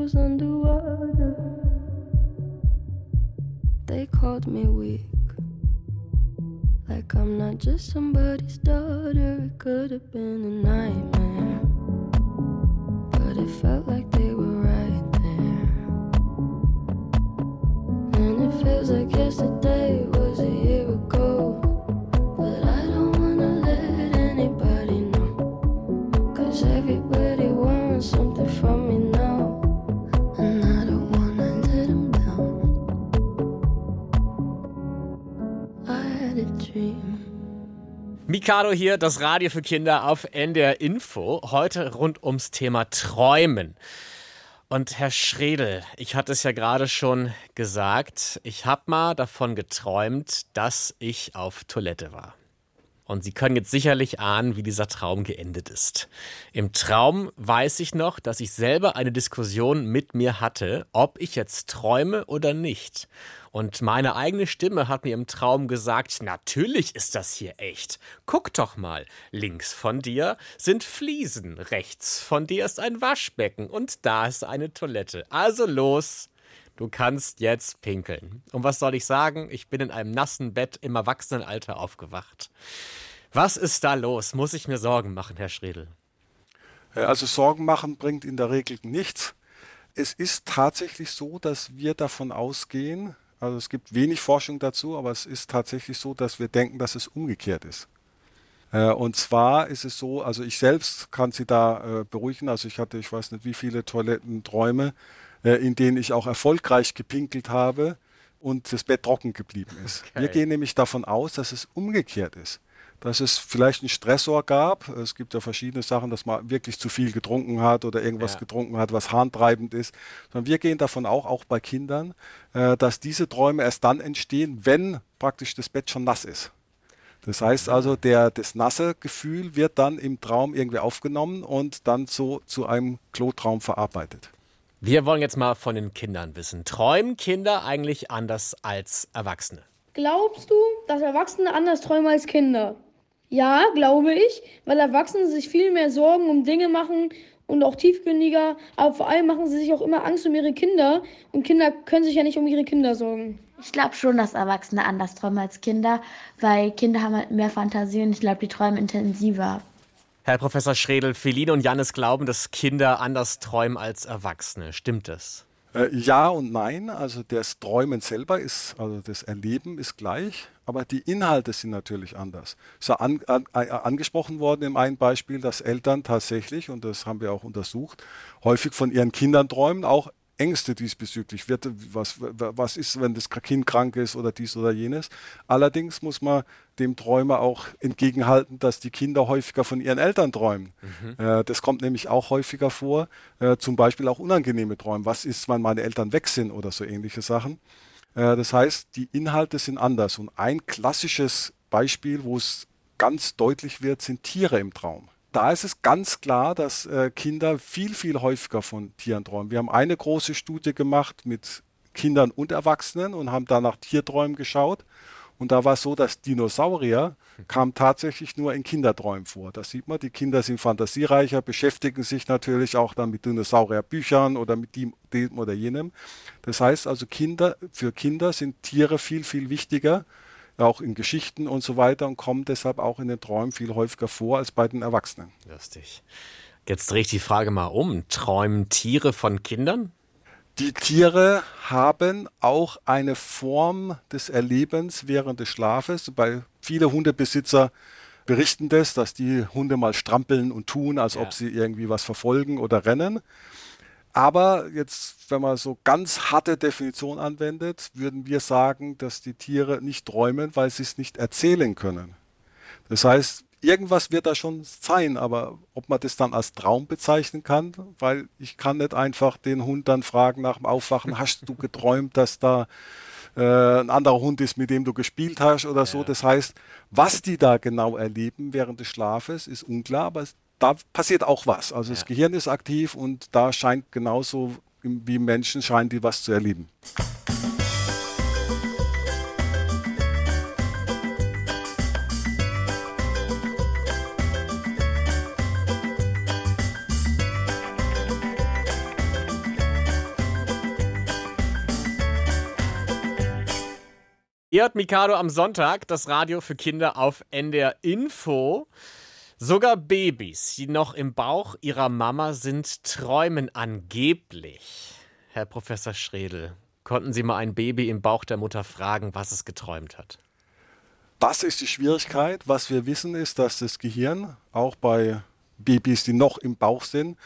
Was underwater. They called me weak. Like I'm not just somebody's daughter, it could have been a nightmare. But it felt like Mikado hier, das Radio für Kinder auf NDR Info. Heute rund ums Thema Träumen. Und Herr Schredel, ich hatte es ja gerade schon gesagt, ich habe mal davon geträumt, dass ich auf Toilette war. Und Sie können jetzt sicherlich ahnen, wie dieser Traum geendet ist. Im Traum weiß ich noch, dass ich selber eine Diskussion mit mir hatte, ob ich jetzt träume oder nicht. Und meine eigene Stimme hat mir im Traum gesagt, natürlich ist das hier echt. Guck doch mal, links von dir sind Fliesen, rechts von dir ist ein Waschbecken und da ist eine Toilette. Also los, du kannst jetzt pinkeln. Und was soll ich sagen? Ich bin in einem nassen Bett im Erwachsenenalter aufgewacht. Was ist da los? Muss ich mir Sorgen machen, Herr Schredel? Äh, Also Sorgen machen bringt in der Regel nichts. Es ist tatsächlich so, dass wir davon ausgehen, also es gibt wenig Forschung dazu, aber es ist tatsächlich so, dass wir denken, dass es umgekehrt ist. Äh, Und zwar ist es so, also ich selbst kann Sie da äh, beruhigen, also ich hatte, ich weiß nicht wie viele Toilettenträume, in denen ich auch erfolgreich gepinkelt habe und das Bett trocken geblieben ist. Wir gehen nämlich davon aus, dass es umgekehrt ist dass es vielleicht einen Stressor gab. Es gibt ja verschiedene Sachen, dass man wirklich zu viel getrunken hat oder irgendwas Ja. getrunken hat, was harntreibend ist. Sondern wir gehen davon auch, auch bei Kindern, äh, dass diese Träume erst dann entstehen, wenn praktisch das Bett schon nass ist. Das heißt also, der, das nasse Gefühl wird dann im Traum irgendwie aufgenommen und dann so zu einem Klotraum verarbeitet. Wir wollen jetzt mal von den Kindern wissen. Träumen Kinder eigentlich anders als Erwachsene? Glaubst du, dass Erwachsene anders träumen als Kinder? Ja, glaube ich, weil Erwachsene sich viel mehr Sorgen um Dinge machen und auch tiefgründiger, aber vor allem machen sie sich auch immer Angst um ihre Kinder und Kinder können sich ja nicht um ihre Kinder sorgen. Ich glaube schon, dass Erwachsene anders träumen als Kinder, weil Kinder haben halt mehr Fantasie und ich glaube, die träumen intensiver. Herr Professor Schredel, Feline und Jannis glauben, dass Kinder anders träumen als Erwachsene. Stimmt das? Äh, ja und nein. Also das Träumen selber ist, also das Erleben ist gleich, aber die Inhalte sind natürlich anders. Es ist an, an, angesprochen worden in einem Beispiel, dass Eltern tatsächlich, und das haben wir auch untersucht, häufig von ihren Kindern träumen, auch Ängste diesbezüglich. Wird, was, was ist, wenn das Kind krank ist oder dies oder jenes? Allerdings muss man dem Träumer auch entgegenhalten, dass die Kinder häufiger von ihren Eltern träumen. Mhm. Äh, das kommt nämlich auch häufiger vor, äh, zum Beispiel auch unangenehme Träume. Was ist, wenn meine Eltern weg sind oder so ähnliche Sachen? Äh, das heißt, die Inhalte sind anders. Und ein klassisches Beispiel, wo es ganz deutlich wird, sind Tiere im Traum da ist es ganz klar, dass äh, Kinder viel, viel häufiger von Tieren träumen. Wir haben eine große Studie gemacht mit Kindern und Erwachsenen und haben da nach Tierträumen geschaut. Und da war es so, dass Dinosaurier kamen tatsächlich nur in Kinderträumen vor. Da sieht man, die Kinder sind fantasiereicher, beschäftigen sich natürlich auch dann mit Dinosaurierbüchern oder mit dem, dem oder jenem. Das heißt also, Kinder, für Kinder sind Tiere viel, viel wichtiger auch in Geschichten und so weiter und kommen deshalb auch in den Träumen viel häufiger vor als bei den Erwachsenen. Lustig. Jetzt drehe ich die Frage mal um. Träumen Tiere von Kindern? Die Tiere haben auch eine Form des Erlebens während des Schlafes. Bei viele Hundebesitzer berichten das, dass die Hunde mal strampeln und tun, als ja. ob sie irgendwie was verfolgen oder rennen. Aber jetzt, wenn man so ganz harte Definition anwendet, würden wir sagen, dass die Tiere nicht träumen, weil sie es nicht erzählen können. Das heißt, irgendwas wird da schon sein, aber ob man das dann als Traum bezeichnen kann, weil ich kann nicht einfach den Hund dann fragen nach dem Aufwachen, hast du geträumt, dass da äh, ein anderer Hund ist, mit dem du gespielt hast oder so. Das heißt, was die da genau erleben während des Schlafes, ist unklar, aber da passiert auch was. Also ja. das Gehirn ist aktiv und da scheint genauso wie Menschen scheinen die was zu erleben. Ihr hört Mikado am Sonntag, das Radio für Kinder auf NDR Info. Sogar Babys, die noch im Bauch ihrer Mama sind, träumen angeblich. Herr Professor Schredel, konnten Sie mal ein Baby im Bauch der Mutter fragen, was es geträumt hat? Das ist die Schwierigkeit. Was wir wissen ist, dass das Gehirn auch bei Babys, die noch im Bauch sind,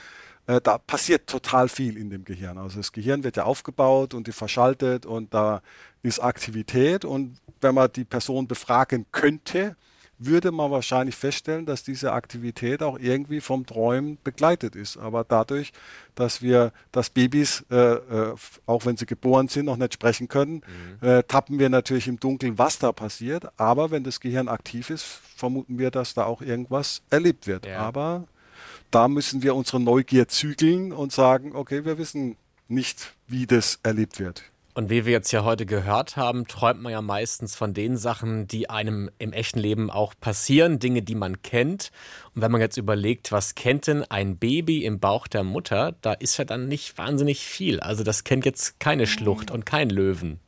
äh, da passiert total viel in dem Gehirn. Also das Gehirn wird ja aufgebaut und die verschaltet und da ist Aktivität. Und wenn man die Person befragen könnte, würde man wahrscheinlich feststellen, dass diese Aktivität auch irgendwie vom Träumen begleitet ist. Aber dadurch, dass wir, dass Babys, äh, äh, auch wenn sie geboren sind, noch nicht sprechen können, mhm. äh, tappen wir natürlich im Dunkeln, was da passiert. Aber wenn das Gehirn aktiv ist, vermuten wir, dass da auch irgendwas erlebt wird. Ja. Aber da müssen wir unsere Neugier zügeln und sagen, okay, wir wissen nicht, wie das erlebt wird. Und wie wir jetzt ja heute gehört haben, träumt man ja meistens von den Sachen, die einem im echten Leben auch passieren, Dinge, die man kennt. Und wenn man jetzt überlegt, was kennt denn ein Baby im Bauch der Mutter, da ist ja dann nicht wahnsinnig viel. Also das kennt jetzt keine Schlucht und kein Löwen.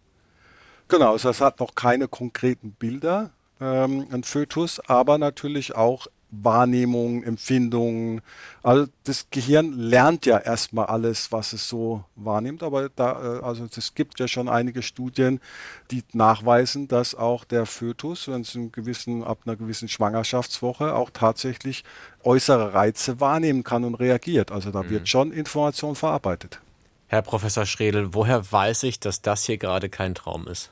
Genau, also das hat noch keine konkreten Bilder, ähm, ein Fötus, aber natürlich auch Wahrnehmung, Empfindungen. Also das Gehirn lernt ja erstmal alles, was es so wahrnimmt, aber da, äh, also es gibt ja schon einige Studien, die nachweisen, dass auch der Fötus, wenn es gewissen, ab einer gewissen Schwangerschaftswoche auch tatsächlich äußere Reize wahrnehmen kann und reagiert. Also da mhm. wird schon Information verarbeitet. Herr Professor Schredel, woher weiß ich, dass das hier gerade kein Traum ist?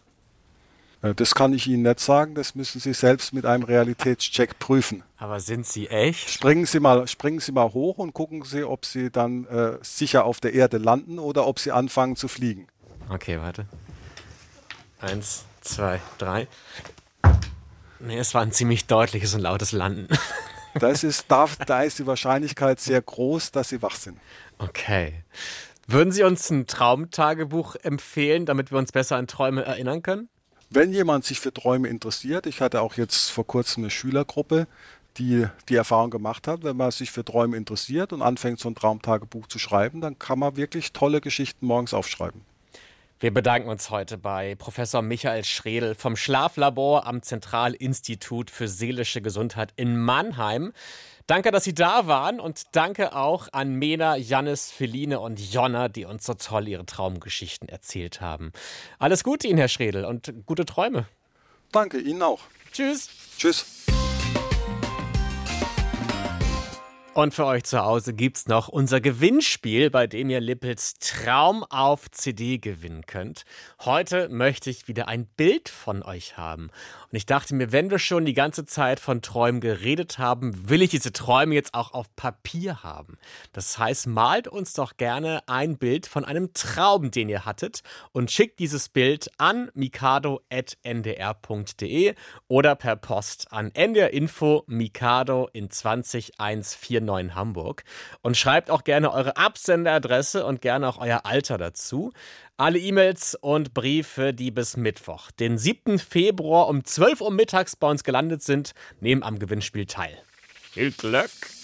Äh, das kann ich Ihnen nicht sagen, das müssen Sie selbst mit einem Realitätscheck prüfen. Aber sind Sie echt? Springen Sie mal, springen Sie mal hoch und gucken Sie, ob Sie dann äh, sicher auf der Erde landen oder ob Sie anfangen zu fliegen. Okay, warte. Eins, zwei, drei. Nee, es war ein ziemlich deutliches und lautes Landen. Das ist, da, da ist die Wahrscheinlichkeit sehr groß, dass Sie wach sind. Okay. Würden Sie uns ein Traumtagebuch empfehlen, damit wir uns besser an Träume erinnern können? Wenn jemand sich für Träume interessiert, ich hatte auch jetzt vor kurzem eine Schülergruppe, die die Erfahrung gemacht hat, wenn man sich für Träume interessiert und anfängt, so ein Traumtagebuch zu schreiben, dann kann man wirklich tolle Geschichten morgens aufschreiben. Wir bedanken uns heute bei Professor Michael Schredel vom Schlaflabor am Zentralinstitut für seelische Gesundheit in Mannheim. Danke, dass Sie da waren und danke auch an Mena, Jannis, Feline und Jonna, die uns so toll ihre Traumgeschichten erzählt haben. Alles Gute Ihnen, Herr Schredel, und gute Träume. Danke, Ihnen auch. Tschüss. Tschüss. Und für euch zu Hause gibt's noch unser Gewinnspiel, bei dem ihr Lippels Traum auf CD gewinnen könnt. Heute möchte ich wieder ein Bild von euch haben. Und ich dachte mir, wenn wir schon die ganze Zeit von Träumen geredet haben, will ich diese Träume jetzt auch auf Papier haben. Das heißt, malt uns doch gerne ein Bild von einem Traum, den ihr hattet und schickt dieses Bild an mikado.ndr.de oder per Post an NDR Info Mikado in 20149 Hamburg und schreibt auch gerne eure Absenderadresse und gerne auch euer Alter dazu. Alle E-Mails und Briefe, die bis Mittwoch, den 7. Februar um 12 Uhr mittags bei uns gelandet sind, nehmen am Gewinnspiel teil. Viel Glück!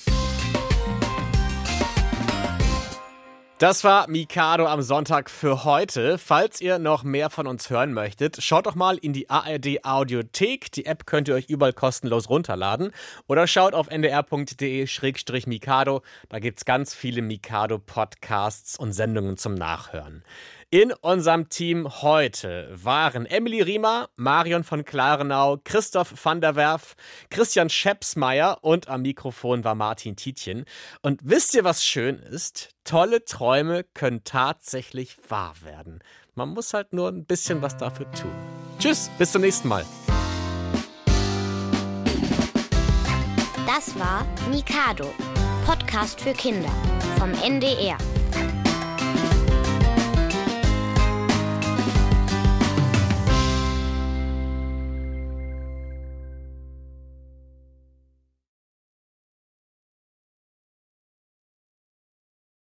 Das war Mikado am Sonntag für heute. Falls ihr noch mehr von uns hören möchtet, schaut doch mal in die ARD Audiothek. Die App könnt ihr euch überall kostenlos runterladen. Oder schaut auf ndr.de-mikado. Da gibt es ganz viele Mikado-Podcasts und Sendungen zum Nachhören. In unserem Team heute waren Emily Riemer, Marion von Klarenau, Christoph van der Werf, Christian Schepsmeier und am Mikrofon war Martin Tietjen. Und wisst ihr, was schön ist? Tolle Träume können tatsächlich wahr werden. Man muss halt nur ein bisschen was dafür tun. Tschüss, bis zum nächsten Mal. Das war Mikado, Podcast für Kinder vom NDR.